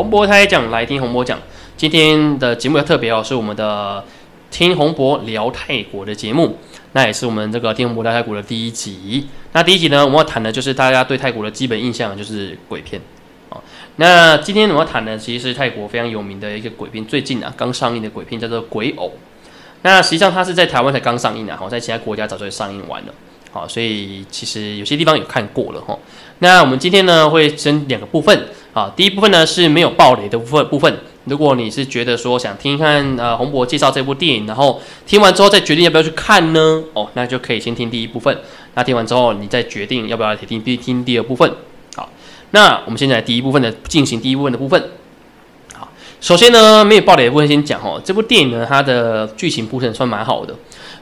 洪博台讲来听洪博讲，今天的节目要特别哦，是我们的听洪博聊泰国的节目，那也是我们这个听洪博聊泰国的第一集。那第一集呢，我们要谈的就是大家对泰国的基本印象，就是鬼片哦。那今天我们要谈的其实是泰国非常有名的一个鬼片，最近啊刚上映的鬼片叫做《鬼偶》。那实际上它是在台湾才刚上映啊，好，在其他国家早就上映完了。好，所以其实有些地方有看过了哈。那我们今天呢会分两个部分啊，第一部分呢是没有暴雷的部分部分。如果你是觉得说想听看呃洪博介绍这部电影，然后听完之后再决定要不要去看呢？哦，那就可以先听第一部分。那听完之后你再决定要不要听听听第二部分。好，那我们现在第一部分的进行第一部分的部分。好，首先呢没有暴雷的部分先讲哦，这部电影呢它的剧情铺陈算蛮好的。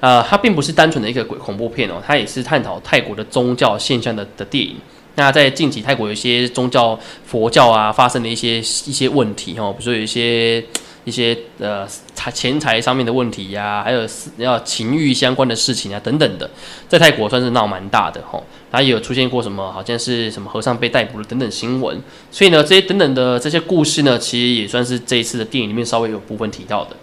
呃，它并不是单纯的一个鬼恐怖片哦，它也是探讨泰国的宗教现象的的电影。那在近期泰国有一些宗教佛教啊发生的一些一些问题哦，比如说有一些一些呃财钱财上面的问题呀，还有要情欲相关的事情啊等等的，在泰国算是闹蛮大的吼。然后也有出现过什么好像是什么和尚被逮捕了等等新闻，所以呢这些等等的这些故事呢，其实也算是这一次的电影里面稍微有部分提到的。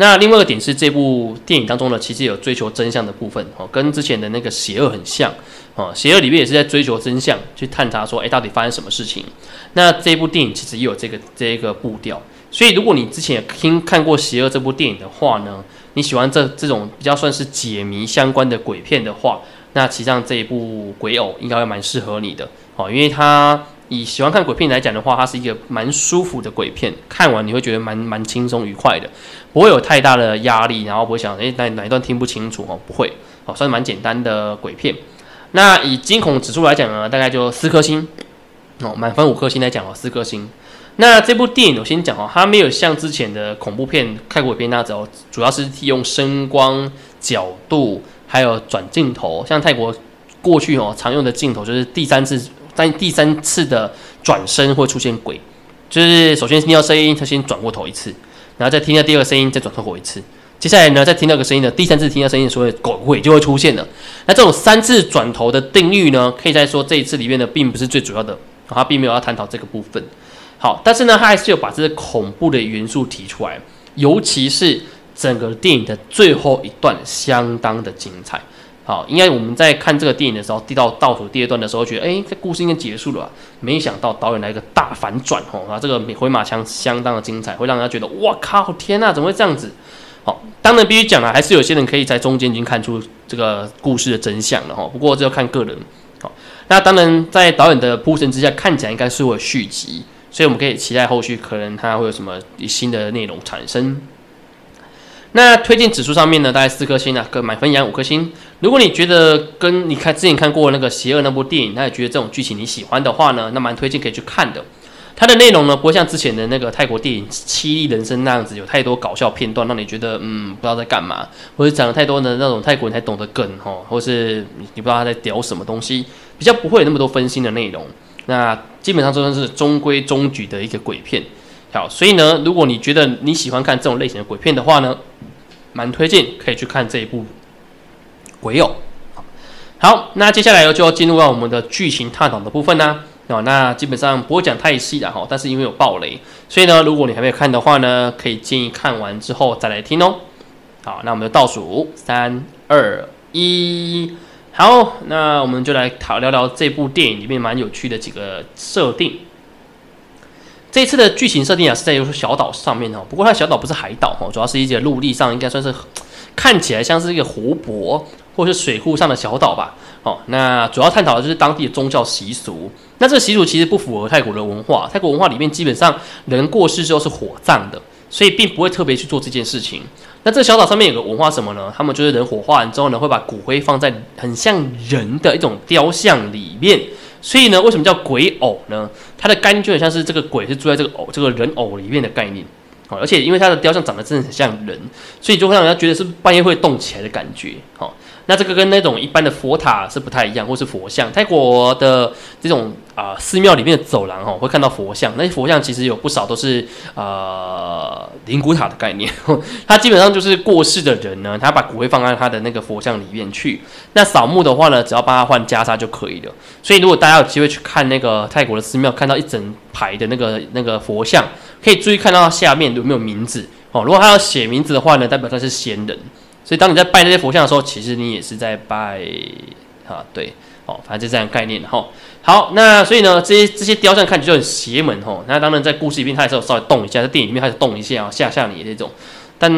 那另外一个点是，这部电影当中呢，其实有追求真相的部分哦，跟之前的那个邪恶很像哦。邪恶里面也是在追求真相，去探查说，哎，到底发生什么事情？那这部电影其实也有这个这一个步调。所以，如果你之前听看过《邪恶》这部电影的话呢，你喜欢这这种比较算是解谜相关的鬼片的话，那其实上这一部《鬼偶》应该会蛮适合你的哦，因为它。以喜欢看鬼片来讲的话，它是一个蛮舒服的鬼片，看完你会觉得蛮蛮轻松愉快的，不会有太大的压力，然后不会想诶哪哪一段听不清楚哦，不会，哦算是蛮简单的鬼片。那以惊恐指数来讲呢，大概就四颗星哦，满分五颗星来讲哦，四颗星。那这部电影我先讲哦，它没有像之前的恐怖片、泰国片那种，主要是利用声光角度还有转镜头，像泰国过去哦常用的镜头就是第三次。在第三次的转身会出现鬼，就是首先听到声音，他先转过头一次，然后再听到第二个声音，再转过头一次。接下来呢，再听到个声音的第三次听到声音，所以鬼就会出现了。那这种三次转头的定律呢，可以再说这一次里面呢，并不是最主要的，它并没有要探讨这个部分。好，但是呢，它还是有把这些恐怖的元素提出来，尤其是整个电影的最后一段相当的精彩。好，应该我们在看这个电影的时候，递到倒数第二段的时候，觉得哎，这故事应该结束了。没想到导演来一个大反转，哦啊，这个回马枪相当的精彩，会让人家觉得哇靠，天呐，怎么会这样子？好，当然必须讲了，还是有些人可以在中间已经看出这个故事的真相了，哈。不过这要看个人。好，那当然在导演的铺陈之下，看起来应该是会续集，所以我们可以期待后续可能它会有什么新的内容产生。那推荐指数上面呢，大概四颗星啊，跟满分一样五颗星。如果你觉得跟你看之前看过那个邪恶那部电影，那也觉得这种剧情你喜欢的话呢，那蛮推荐可以去看的。它的内容呢，不会像之前的那个泰国电影《凄厉人生》那样子，有太多搞笑片段，让你觉得嗯不知道在干嘛，或者讲了太多的那种泰国人才懂得梗哈，或是你不知道他在屌什么东西，比较不会有那么多分心的内容。那基本上就算是中规中矩的一个鬼片。好，所以呢，如果你觉得你喜欢看这种类型的鬼片的话呢，蛮推荐可以去看这一部《鬼友》。好，那接下来就要进入到我们的剧情探讨的部分呢。哦，那基本上不会讲太细的哈，但是因为有暴雷，所以呢，如果你还没有看的话呢，可以建议看完之后再来听哦。好，那我们就倒数三二一，好，那我们就来讨聊聊这部电影里面蛮有趣的几个设定。这次的剧情设定啊是在一个小岛上面哦，不过它小岛不是海岛哦，主要是一些陆地上，应该算是 看起来像是一个湖泊或是水库上的小岛吧。哦，那主要探讨的就是当地的宗教习俗。那这个习俗其实不符合泰国的文化，泰国文化里面基本上人过世之后是火葬的，所以并不会特别去做这件事情。那这个小岛上面有个文化什么呢？他们就是人火化完之后呢，会把骨灰放在很像人的一种雕像里面。所以呢，为什么叫鬼偶呢？它的概念就很像是这个鬼是住在这个偶这个人偶里面的概念。好，而且因为它的雕像长得真的很像人，所以就会让人家觉得是半夜会动起来的感觉。好，那这个跟那种一般的佛塔是不太一样，或是佛像。泰国的这种啊寺庙里面的走廊哦，会看到佛像，那些佛像其实有不少都是呃灵骨塔的概念。它基本上就是过世的人呢，他把骨灰放在他的那个佛像里面去。那扫墓的话呢，只要帮他换袈裟就可以了。所以如果大家有机会去看那个泰国的寺庙，看到一整排的那个那个佛像。可以注意看到下面有没有名字哦。如果他要写名字的话呢，代表他是仙人。所以当你在拜这些佛像的时候，其实你也是在拜啊，对，哦，反正就这样概念哈。好，那所以呢，这些这些雕像看起来就很邪门哦。那当然在故事里面，它也是有稍微动一下，在电影里面开始动一下，吓吓你这种。但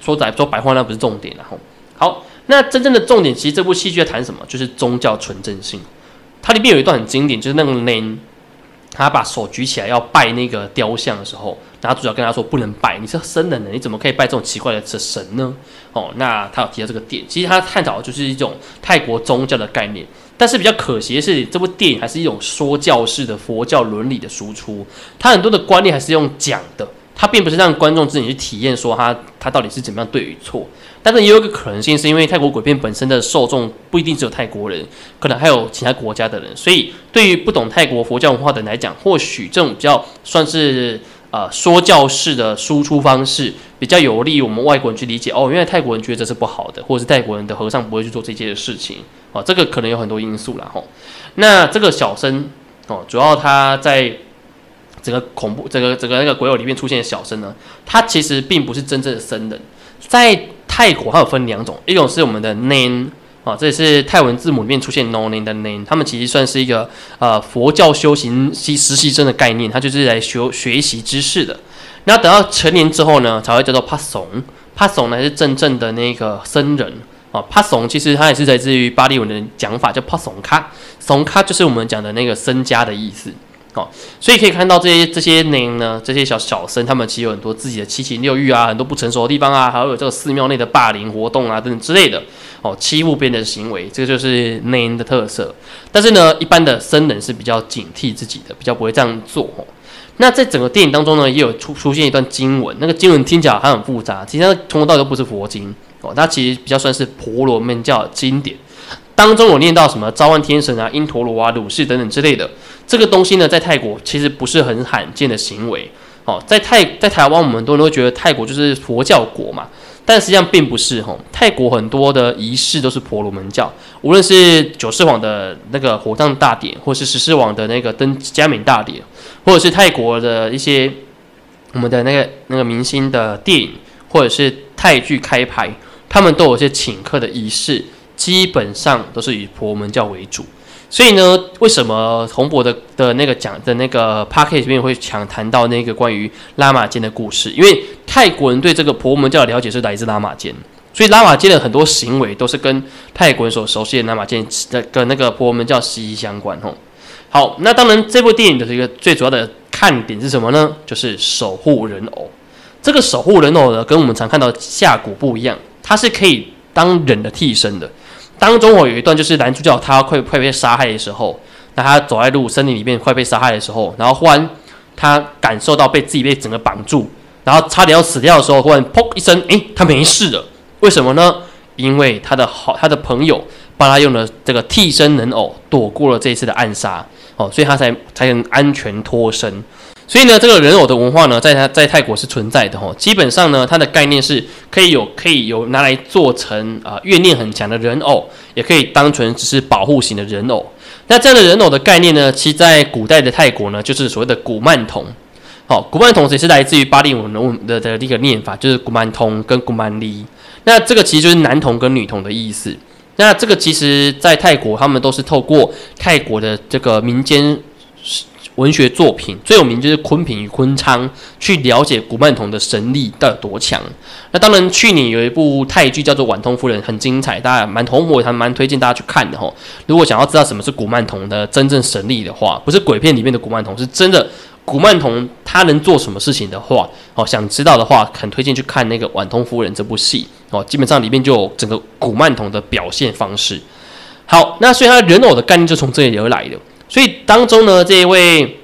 说白说白话，那不是重点然后。好，那真正的重点，其实这部戏剧在谈什么？就是宗教纯正性。它里面有一段很经典，就是那个 name。他把手举起来要拜那个雕像的时候，然后主角跟他说不能拜，你是生人呢，你怎么可以拜这种奇怪的神呢？哦，那他有提到这个点，其实他探讨的就是一种泰国宗教的概念，但是比较可惜的是，这部电影还是一种说教式的佛教伦理的输出，他很多的观念还是用讲的，它并不是让观众自己去体验说他他到底是怎么样对与错。但是也有一个可能性，是因为泰国鬼片本身的受众不一定只有泰国人，可能还有其他国家的人，所以对于不懂泰国佛教文化的人来讲，或许这种比较算是呃说教式的输出方式，比较有利于我们外国人去理解哦，因为泰国人觉得这是不好的，或者是泰国人的和尚不会去做这些事情哦，这个可能有很多因素啦吼。那这个小生哦，主要他在整个恐怖、整个整个那个鬼友里面出现的小生呢，他其实并不是真正的僧人，在。泰国它有分两种，一种是我们的 name 啊，这也是泰文字母里面出现 No Nan 的 name，他们其实算是一个呃佛教修行习实习生的概念，他就是来学学习知识的。那等到成年之后呢，才会叫做 pasong，pasong 呢是真正的那个僧人啊，pasong 其实它也是来自于巴利文的讲法，叫 pasong 卡，song 卡就是我们讲的那个僧家的意思。哦，所以可以看到这些这些人呢，这些小小僧，他们其实有很多自己的七情六欲啊，很多不成熟的地方啊，还有这个寺庙内的霸凌活动啊等等之类的，哦，欺负别人的行为，这个就是内因的特色。但是呢，一般的僧人是比较警惕自己的，比较不会这样做。那在整个电影当中呢，也有出出现一段经文，那个经文听起来还很复杂，其实从头到尾都不是佛经哦，它其实比较算是婆罗门教经典。当中有念到什么召唤天神啊、因陀罗啊、鲁士等等之类的，这个东西呢，在泰国其实不是很罕见的行为。哦，在泰在台湾，我们很多人都觉得泰国就是佛教国嘛，但实际上并不是。哈，泰国很多的仪式都是婆罗门教，无论是九世网的那个火葬大典，或是十世王的那个登加冕大典，或者是泰国的一些我们的那个那个明星的电影，或者是泰剧开拍，他们都有些请客的仪式。基本上都是以婆罗门教为主，所以呢，为什么洪博的的那个讲的那个 p a c k a g e 里面会强谈到那个关于拉玛坚的故事？因为泰国人对这个婆罗门教的了解是来自拉玛坚，所以拉玛坚的很多行为都是跟泰国人所熟悉的拉玛坚的跟那个婆罗门教息息相关。哦，好，那当然这部电影的一个最主要的看点是什么呢？就是守护人偶。这个守护人偶呢，跟我们常看到下蛊不一样，它是可以当人的替身的。当中我有一段就是男主角他快快被杀害的时候，那他走在路森林里面快被杀害的时候，然后忽然他感受到被自己被整个绑住，然后差点要死掉的时候，忽然砰一声，诶，他没事了。为什么呢？因为他的好他的朋友帮他用了这个替身人偶躲过了这一次的暗杀，哦，所以他才才能安全脱身。所以呢，这个人偶的文化呢，在他在泰国是存在的哈。基本上呢，它的概念是可以有可以有拿来做成啊怨念很强的人偶，也可以当成只是保护型的人偶。那这样的人偶的概念呢，其实在古代的泰国呢，就是所谓的古曼童。好，古曼童也是来自于巴利文的的的一个念法，就是古曼童跟古曼利。那这个其实就是男童跟女童的意思。那这个其实在泰国，他们都是透过泰国的这个民间。文学作品最有名就是昆平与昆昌，去了解古曼童的神力到底有多强。那当然，去年有一部泰剧叫做《晚通夫人》，很精彩，大家蛮同我还蛮推荐大家去看的哈。如果想要知道什么是古曼童的真正神力的话，不是鬼片里面的古曼童，是真的古曼童他能做什么事情的话，哦，想知道的话，很推荐去看那个《晚通夫人》这部戏哦。基本上里面就有整个古曼童的表现方式。好，那所以他人偶的概念就从这里而来的。所以当中呢，这一位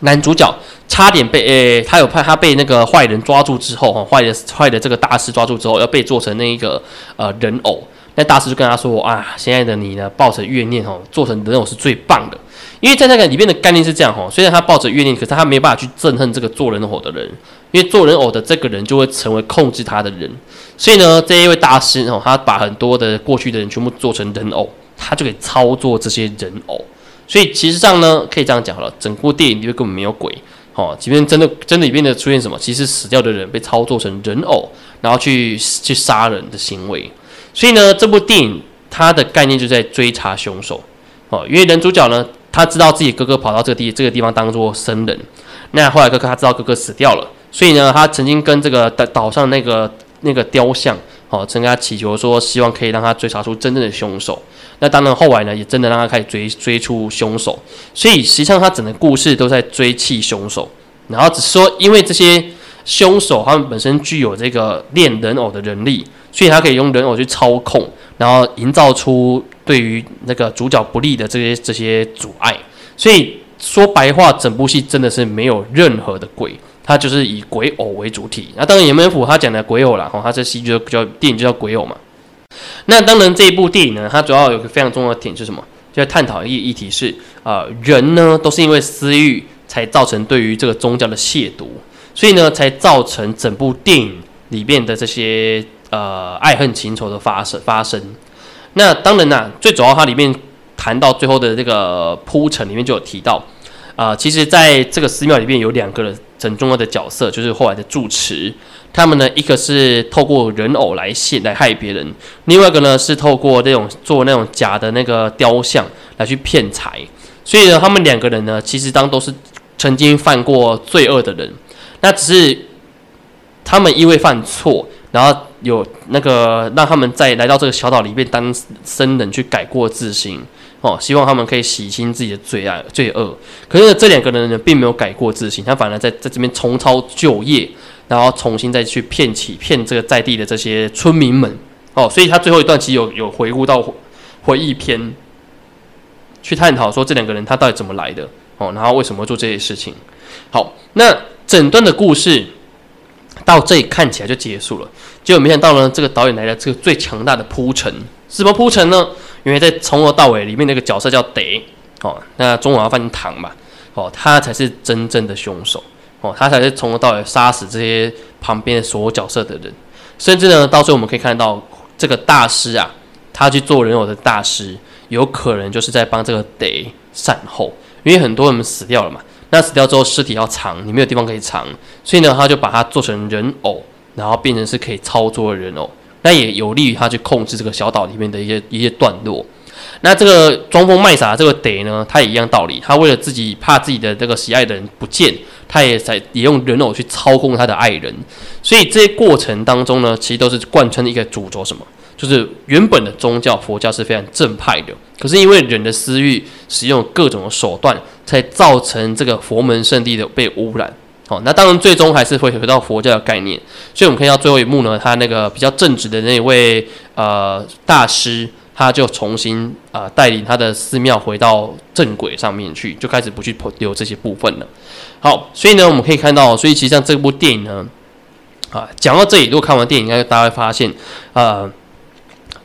男主角差点被诶，他有怕他被那个坏人抓住之后，哈，坏的坏的这个大师抓住之后，要被做成那一个呃人偶。那大师就跟他说啊，现在的你呢，抱着怨念哦，做成人偶是最棒的。因为在那个里面的概念是这样哈，虽然他抱着怨念，可是他没有办法去憎恨这个做人偶的人，因为做人偶的这个人就会成为控制他的人。所以呢，这一位大师哦，他把很多的过去的人全部做成人偶，他就可以操作这些人偶。所以其实上呢，可以这样讲好了，整部电影里面根本没有鬼，哦，即便真的真的里面的出现什么，其实死掉的人被操作成人偶，然后去去杀人的行为。所以呢，这部电影它的概念就在追查凶手，哦，因为男主角呢，他知道自己哥哥跑到这个地这个地方当做生人，那后来哥哥他知道哥哥死掉了，所以呢，他曾经跟这个岛岛上那个那个雕像，哦，曾跟他祈求说，希望可以让他追查出真正的凶手。那当然，后来呢，也真的让他开始追追出凶手，所以实际上他整个故事都在追弃凶手，然后只是说，因为这些凶手他们本身具有这个练人偶的能力，所以他可以用人偶去操控，然后营造出对于那个主角不利的这些这些阻碍。所以说白话，整部戏真的是没有任何的鬼，它就是以鬼偶为主体。那当然，也没符他讲的鬼偶啦，哦，他这戏就叫电影就叫鬼偶嘛。那当然，这一部电影呢，它主要有个非常重要的点是什么？就在探讨一个议题是啊，人呢都是因为私欲才造成对于这个宗教的亵渎，所以呢才造成整部电影里面的这些呃爱恨情仇的发生发生。那当然呐，最主要它里面谈到最后的这个铺陈里面就有提到啊，其实在这个寺庙里面有两个人很重要的角色，就是后来的住持。他们呢，一个是透过人偶来陷来害别人，另外一个呢是透过那种做那种假的那个雕像来去骗财。所以呢，他们两个人呢，其实当都是曾经犯过罪恶的人。那只是他们因为犯错，然后有那个让他们在来到这个小岛里面当僧人去改过自新哦，希望他们可以洗清自己的罪案罪恶。可是这两个人呢，并没有改过自新，他反而在在这边重操旧业。然后重新再去骗起骗这个在地的这些村民们哦，所以他最后一段其实有有回顾到回忆篇，去探讨说这两个人他到底怎么来的哦，然后为什么做这些事情。好，那整段的故事到这里看起来就结束了，结果没想到呢，这个导演来了这个最强大的铺陈，什么铺陈呢？因为在从头到尾里面那个角色叫得哦，那中文要翻成唐嘛哦，他才是真正的凶手。哦，他才是从头到尾杀死这些旁边所有角色的人，甚至呢，到最后我们可以看到这个大师啊，他去做人偶的大师，有可能就是在帮这个得善后，因为很多人死掉了嘛，那死掉之后尸体要藏，你没有地方可以藏，所以呢，他就把它做成人偶，然后变成是可以操作的人偶，那也有利于他去控制这个小岛里面的一些一些段落。那这个装疯卖傻这个得呢，他也一样道理，他为了自己怕自己的这个喜爱的人不见。他也在也用人偶去操控他的爱人，所以这些过程当中呢，其实都是贯穿一个主轴，什么？就是原本的宗教佛教是非常正派的，可是因为人的私欲，使用各种手段，才造成这个佛门圣地的被污染。好，那当然最终还是会回到佛教的概念。所以我们看到最后一幕呢，他那个比较正直的那位呃大师。他就重新啊带领他的寺庙回到正轨上面去，就开始不去留这些部分了。好，所以呢，我们可以看到，所以其实像这部电影呢，啊，讲到这里，如果看完电影，应该大家会发现，呃，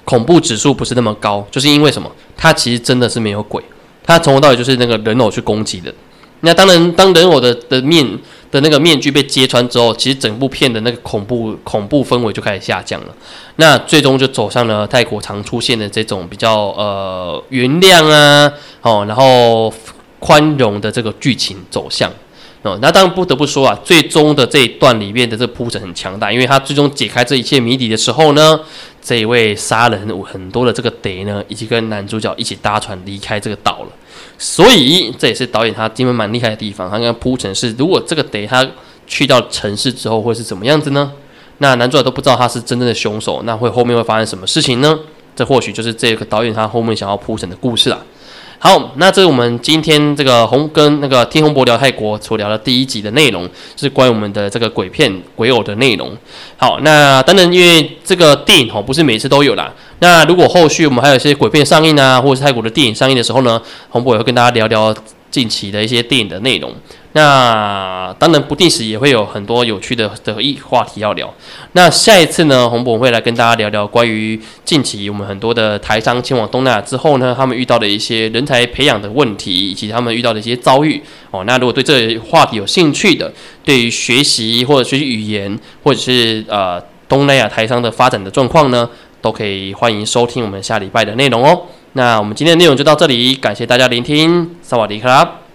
恐怖指数不是那么高，就是因为什么？它其实真的是没有鬼，它从头到尾就是那个人偶去攻击的。那当然，当人偶的的面。的那个面具被揭穿之后，其实整部片的那个恐怖恐怖氛围就开始下降了。那最终就走上了泰国常出现的这种比较呃原谅啊，哦，然后宽容的这个剧情走向。哦，那当然不得不说啊，最终的这一段里面的这铺陈很强大，因为他最终解开这一切谜底的时候呢，这一位杀人很多的这个贼呢，已经跟男主角一起搭船离开这个岛了。所以这也是导演他今天蛮厉害的地方，他跟铺陈是，如果这个得他去到城市之后会是怎么样子呢？那男主角都不知道他是真正的凶手，那会后面会发生什么事情呢？这或许就是这个导演他后面想要铺陈的故事了。好，那这是我们今天这个红跟那个听红博聊泰国所聊的第一集的内容，是关于我们的这个鬼片鬼偶的内容。好，那当然因为这个电影哦不是每次都有啦。那如果后续我们还有一些鬼片上映啊，或者是泰国的电影上映的时候呢，红博也会跟大家聊聊近期的一些电影的内容。那当然不定时也会有很多有趣的的议话题要聊。那下一次呢，洪博会来跟大家聊聊关于近期我们很多的台商前往东南亚之后呢，他们遇到的一些人才培养的问题，以及他们遇到的一些遭遇。哦，那如果对这话题有兴趣的，对于学习或者学习语言，或者是呃东南亚台商的发展的状况呢，都可以欢迎收听我们下礼拜的内容哦。那我们今天的内容就到这里，感谢大家聆听，萨瓦迪克拉。